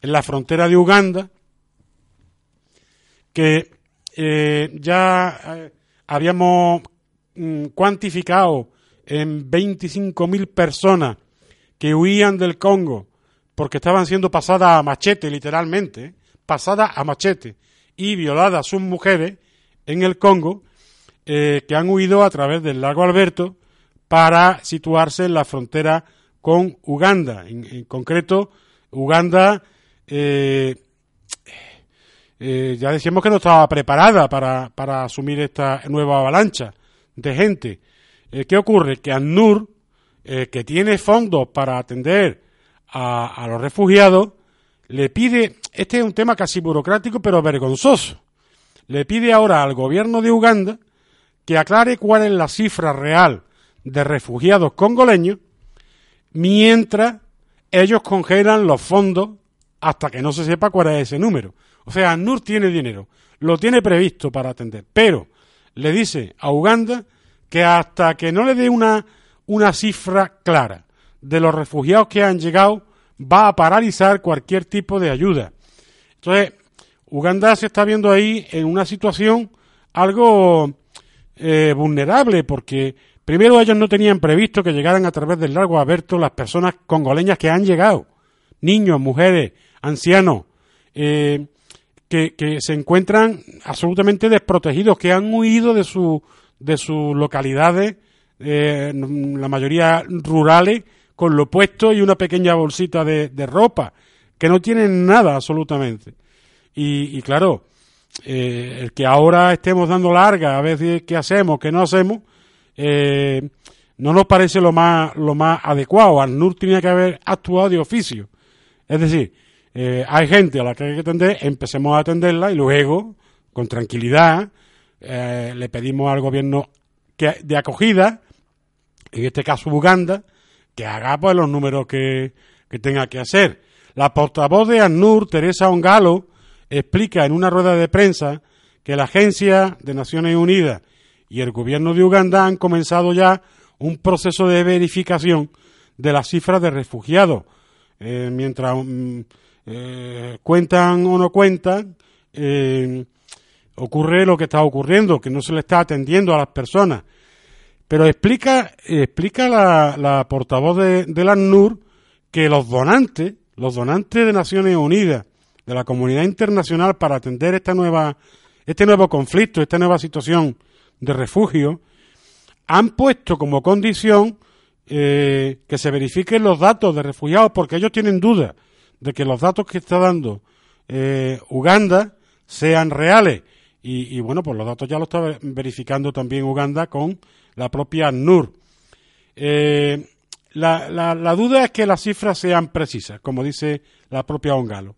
en la frontera de Uganda, que eh, ya eh, habíamos mm, cuantificado en 25.000 personas que huían del Congo porque estaban siendo pasadas a machete, literalmente, pasadas a machete y violadas sus mujeres en el Congo, eh, que han huido a través del lago Alberto para situarse en la frontera con Uganda. En, concreto, Uganda eh, eh, ya decíamos que no estaba preparada para, para asumir esta nueva avalancha de gente. ¿Qué ocurre? Que ANUR, que tiene fondos para atender a, los refugiados, le pide, este es un tema casi burocrático pero vergonzoso, le pide ahora al gobierno de Uganda que aclare cuál es la cifra real de refugiados congoleños mientras ellos congelan los fondos hasta que no se sepa cuál es ese número. O sea, ANUR tiene dinero, lo tiene previsto para atender, pero le dice a Uganda que hasta que no le dé una, una cifra clara de los refugiados que han llegado, va a paralizar cualquier tipo de ayuda. Entonces, Uganda se está viendo ahí en una situación algo eh, vulnerable, porque primero ellos no tenían previsto que llegaran a través del lago Aberto las personas congoleñas que han llegado, niños, mujeres, ancianos, eh, que, que, se encuentran absolutamente desprotegidos, que han huido de, su, de sus localidades, eh, la mayoría rurales, con lo puesto y una pequeña bolsita de, ropa, que no tienen nada absolutamente. Y, claro, eh, el que ahora estemos dando larga a ver qué hacemos, qué no hacemos, eh, no nos parece lo más, lo más adecuado. ANUR tenía que haber actuado de oficio. Es decir, eh, hay gente a la que hay que atender, empecemos a atenderla y luego, con tranquilidad, le pedimos al gobierno que, de acogida, en este caso Uganda, que haga pues los números que, que tenga que hacer. La portavoz de ANUR, Teresa Ongalo, explica en una rueda de prensa que la Agencia de Naciones Unidas y el gobierno de Uganda han comenzado ya un proceso de verificación de las cifras de refugiados. Eh, mientras mm, eh, cuentan o no cuentan, eh, ocurre lo que está ocurriendo, que no se le está atendiendo a las personas. Pero explica, explica la, portavoz de, de la ANUR que los donantes, los donantes de Naciones Unidas, de la comunidad internacional para atender esta nueva, este nuevo conflicto, esta nueva situación de refugio, han puesto como condición eh, que se verifiquen los datos de refugiados porque ellos tienen dudas de que los datos que está dando eh, Uganda sean reales. Y, y, bueno, pues los datos ya lo está verificando también Uganda con la propia NUR. Eh, la, la, la, duda es que las cifras sean precisas, como dice la propia Ongalo.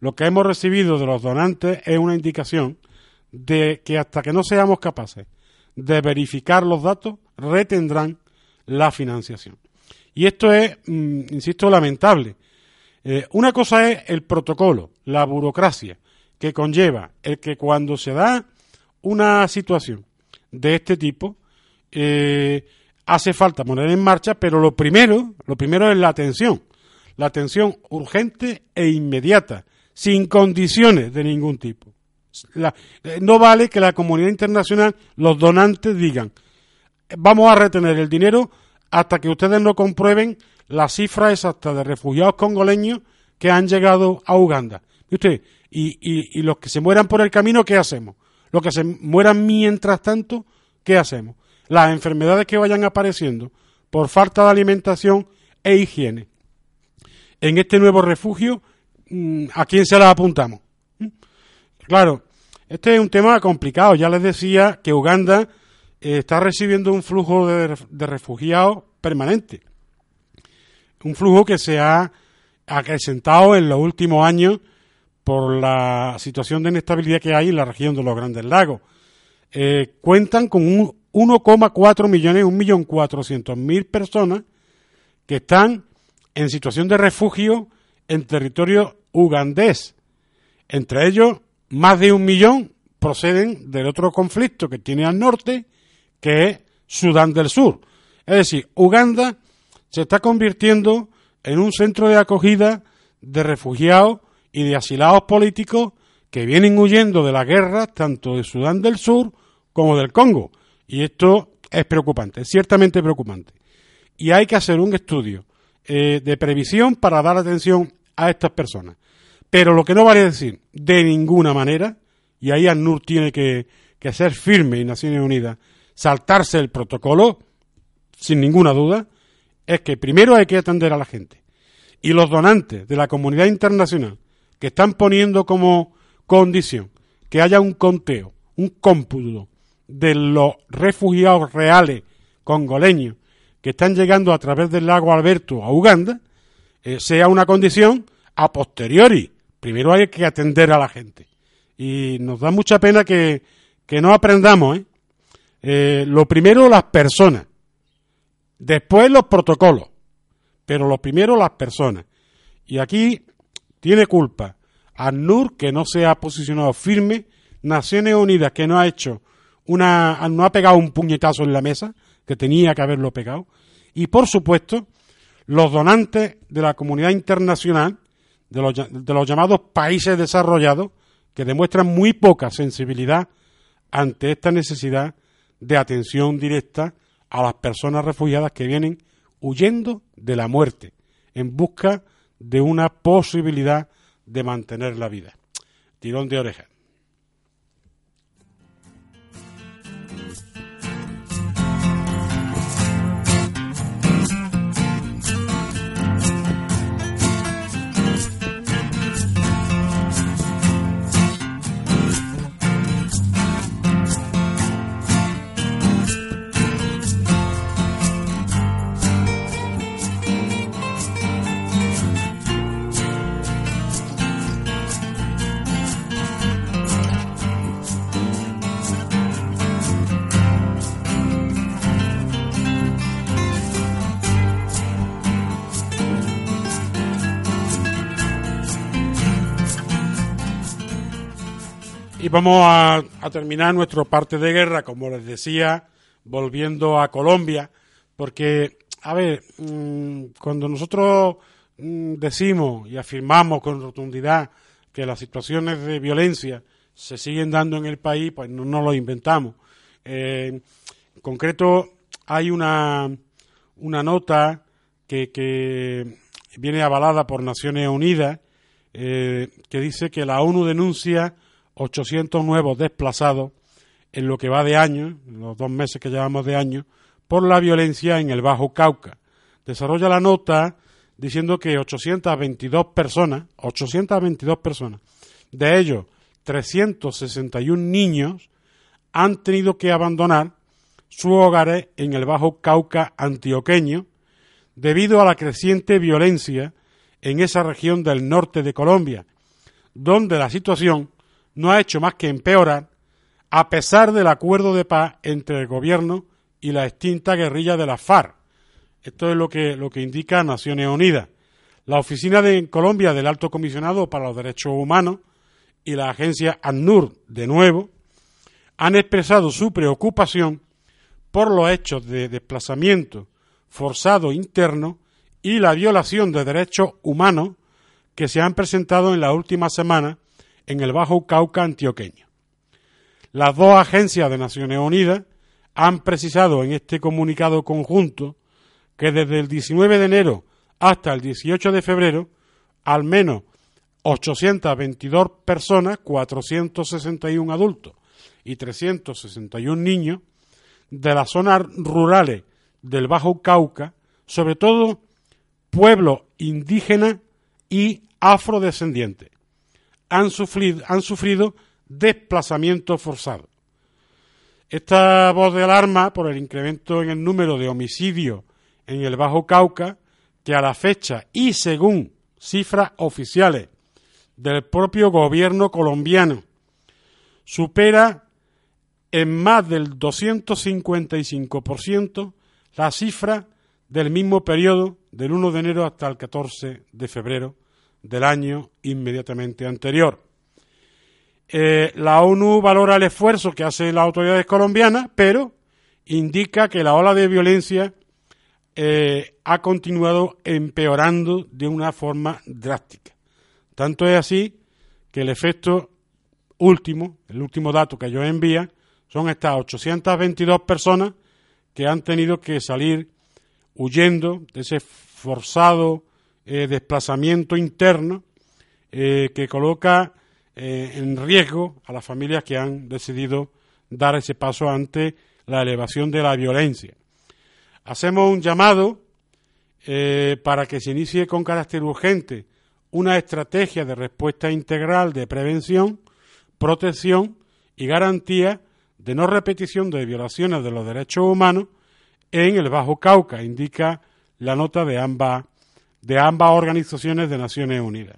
Lo que hemos recibido de los donantes es una indicación de que hasta que no seamos capaces de verificar los datos, retendrán la financiación. Y esto es, mm, insisto, lamentable. Eh, una cosa es el protocolo, la burocracia, que conlleva el que cuando se da una situación de este tipo, eh, hace falta poner en marcha, pero lo primero, lo primero es la atención, la atención urgente e inmediata, sin condiciones de ningún tipo. La, eh, no vale que la comunidad internacional, los donantes digan, vamos a retener el dinero hasta que ustedes no comprueben la cifra exacta de refugiados congoleños que han llegado a Uganda. ¿Y usted? Y, los que se mueran por el camino, ¿qué hacemos? Los que se mueran mientras tanto, ¿qué hacemos? Las enfermedades que vayan apareciendo por falta de alimentación e higiene. En este nuevo refugio, mm, ¿a quién se las apuntamos? ¿Mm? Claro, este es un tema complicado. Ya les decía que Uganda eh, está recibiendo un flujo de, refugiados permanente. Un flujo que se ha acrecentado en los últimos años por la situación de inestabilidad que hay en la región de los Grandes Lagos. Eh, cuentan con un 1,4 millones, 1.400.000 personas que están en situación de refugio en territorio ugandés. Entre ellos, más de un millón proceden del otro conflicto que tiene al norte, que es Sudán del Sur. Es decir, Uganda se está convirtiendo en un centro de acogida de refugiados y de asilados políticos que vienen huyendo de la guerra tanto de Sudán del Sur como del Congo. Y esto es preocupante, es ciertamente preocupante. Y hay que hacer un estudio eh, de previsión para dar atención a estas personas. Pero lo que no vale decir de ninguna manera, y ahí ANUR tiene que, que ser firme y Naciones Unidas, saltarse el protocolo, sin ninguna duda, es que primero hay que atender a la gente. Y los donantes de la comunidad internacional que están poniendo como condición que haya un conteo, un cómputo de los refugiados reales congoleños que están llegando a través del lago Alberto a Uganda, eh, sea una condición a posteriori primero hay que atender a la gente. Y nos da mucha pena que, que no aprendamos. ¿eh? Eh, lo primero, las personas. Después, los protocolos. Pero lo primero, las personas. Y aquí tiene culpa ANUR, que no se ha posicionado firme, Naciones Unidas, que no ha hecho una. no ha pegado un puñetazo en la mesa, que tenía que haberlo pegado. Y por supuesto, los donantes de la comunidad internacional, de los, de los llamados países desarrollados que demuestran muy poca sensibilidad ante esta necesidad de atención directa a las personas refugiadas que vienen huyendo de la muerte en busca de una posibilidad de mantener la vida. Tirón de oreja. Y vamos a, terminar nuestro parte de guerra, como les decía, volviendo a Colombia, Porque, a ver, mm, cuando nosotros mm, decimos y afirmamos con rotundidad que las situaciones de violencia se siguen dando en el país, pues no, no lo inventamos. Eh, en concreto, hay una, una nota que, que viene avalada por Naciones Unidas eh, que dice que la ONU denuncia 800 nuevos desplazados en lo que va de año, los dos meses que llevamos de año, por la violencia en el Bajo Cauca. Desarrolla la nota diciendo que 822 personas, 822 personas, de ellos 361 niños, han tenido que abandonar sus hogares en el Bajo Cauca antioqueño debido a la creciente violencia en esa región del norte de Colombia, donde la situación no ha hecho más que empeorar a pesar del acuerdo de paz entre el gobierno y la extinta guerrilla de la FARC. Esto es lo que, lo que indica Naciones Unidas. La oficina de Colombia del Alto Comisionado para los Derechos Humanos y la agencia ANUR, de nuevo, han expresado su preocupación por los hechos de desplazamiento forzado interno y la violación de derechos humanos que se han presentado en la última semana en el Bajo Cauca antioqueño. Las dos agencias de Naciones Unidas han precisado en este comunicado conjunto que desde el 19 de enero hasta el 18 de febrero, al menos 822 personas, 461 adultos y 361 niños de las zonas rurales del Bajo Cauca, sobre todo pueblos indígenas y afrodescendientes, han sufrido, han sufrido desplazamiento forzado. Esta voz de alarma por el incremento en el número de homicidios en el Bajo Cauca, que a la fecha y según cifras oficiales del propio gobierno colombiano, supera en más del 255% la cifra del mismo periodo del 1 de enero hasta el 14 de febrero del año inmediatamente anterior. Eh, la ONU valora el esfuerzo que hacen las autoridades colombianas, pero indica que la ola de violencia eh, ha continuado empeorando de una forma drástica. Tanto es así que el efecto último, el último dato que yo envía, son estas 822 personas que han tenido que salir huyendo de ese forzado eh, desplazamiento interno eh, que coloca eh, en riesgo a las familias que han decidido dar ese paso ante la elevación de la violencia. Hacemos un llamado para que se inicie con carácter urgente una estrategia de respuesta integral de prevención, protección y garantía de no repetición de violaciones de los derechos humanos en el Bajo Cauca, indica la nota de ambas, de ambas organizaciones de Naciones Unidas.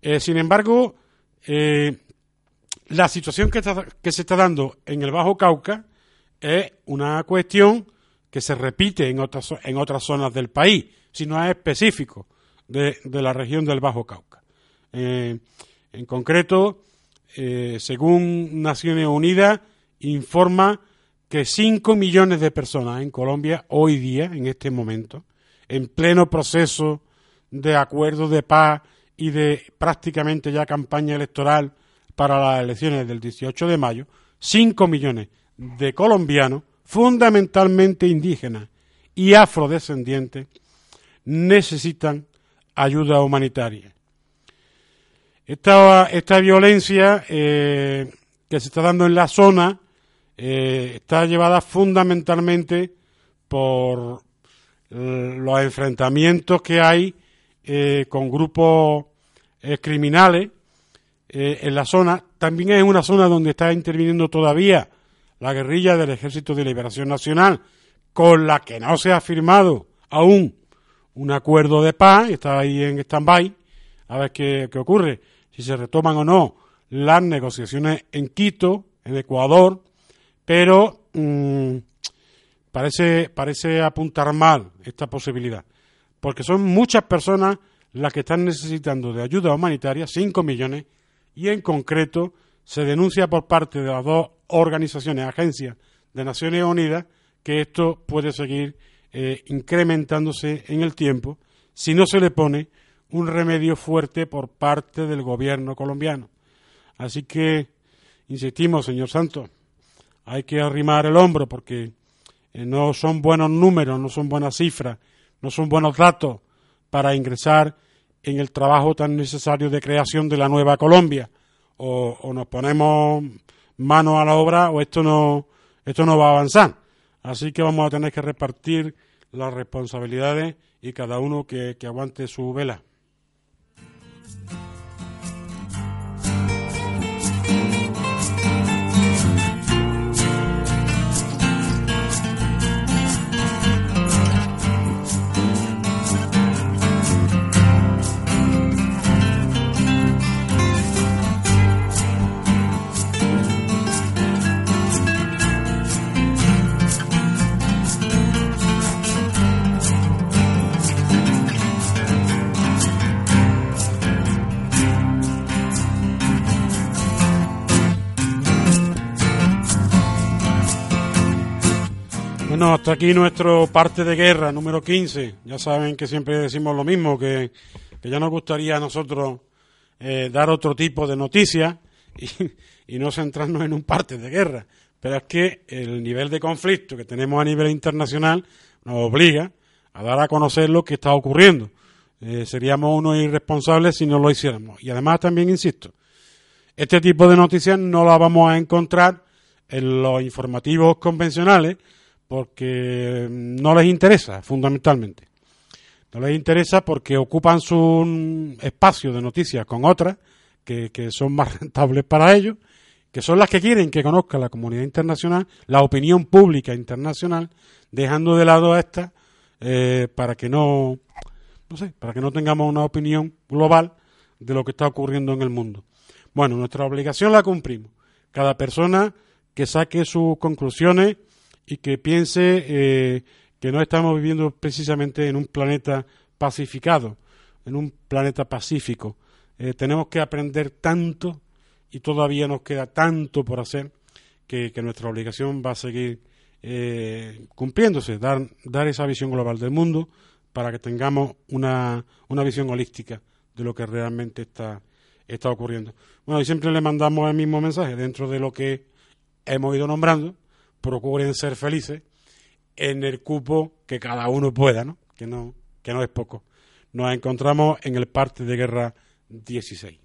Eh, sin embargo, eh, la situación que, se está dando en el Bajo Cauca es una cuestión que se repite en otras, en otras zonas del país, si no es específico de, de la región del Bajo Cauca. Eh, en concreto, según Naciones Unidas, informa que 5 millones de personas en Colombia hoy día, en este momento, en pleno proceso de acuerdo de paz y de prácticamente ya campaña electoral para las elecciones del 18 de mayo, 5 millones de colombianos, fundamentalmente indígenas y afrodescendientes, necesitan ayuda humanitaria. Esta, violencia eh, que se está dando en la zona eh, está llevada fundamentalmente por los enfrentamientos que hay eh, con grupos criminales en la zona. También es una zona donde está interviniendo todavía la guerrilla del Ejército de Liberación Nacional, con la que no se ha firmado aún un acuerdo de paz, está ahí en stand-by, a ver qué, qué ocurre, si se retoman o no las negociaciones en Quito, en Ecuador, pero mm, parece, parece apuntar mal esta posibilidad, porque son muchas personas las que están necesitando de ayuda humanitaria, 5 millones, y en concreto se denuncia por parte de las dos organizaciones, agencias de Naciones Unidas, que esto puede seguir eh, incrementándose en el tiempo si no se le pone un remedio fuerte por parte del gobierno colombiano. Así que, insistimos, señor Santos, hay que arrimar el hombro porque eh, no son buenos números, no son buenas cifras, no son buenos datos para ingresar en el trabajo tan necesario de creación de la nueva Colombia. O, o nos ponemos mano a la obra o esto no, esto no va a avanzar. Así que vamos a tener que repartir las responsabilidades y cada uno que, que aguante su vela. Bueno, hasta aquí nuestro parte de guerra número 15. Ya saben que siempre decimos lo mismo, que, ya nos gustaría a nosotros eh, dar otro tipo de noticias y, y no centrarnos en un parte de guerra. Pero es que el nivel de conflicto que tenemos a nivel internacional nos obliga a dar a conocer lo que está ocurriendo. Eh, seríamos unos irresponsables si no lo hiciéramos. Y además también insisto, este tipo de noticias no las vamos a encontrar en los informativos convencionales porque no les interesa, fundamentalmente. No les interesa porque ocupan su espacio de noticias con otras que, que son más rentables para ellos, que son las que quieren que conozca la comunidad internacional, la opinión pública internacional, dejando de lado a estas eh, para que no, no sé, para que no tengamos una opinión global de lo que está ocurriendo en el mundo. Bueno, nuestra obligación la cumplimos. Cada persona que saque sus conclusiones y que piense eh, que no estamos viviendo precisamente en un planeta pacificado, en un planeta pacífico. Eh, tenemos que aprender tanto y todavía nos queda tanto por hacer que, nuestra obligación va a seguir eh, cumpliéndose, dar, dar esa visión global del mundo para que tengamos una, una visión holística de lo que realmente está, está ocurriendo. Bueno, y siempre le mandamos el mismo mensaje dentro de lo que hemos ido nombrando, procuren ser felices en el cupo que cada uno pueda, ¿no? Que no, que no es poco. Nos encontramos en el parte de guerra 16.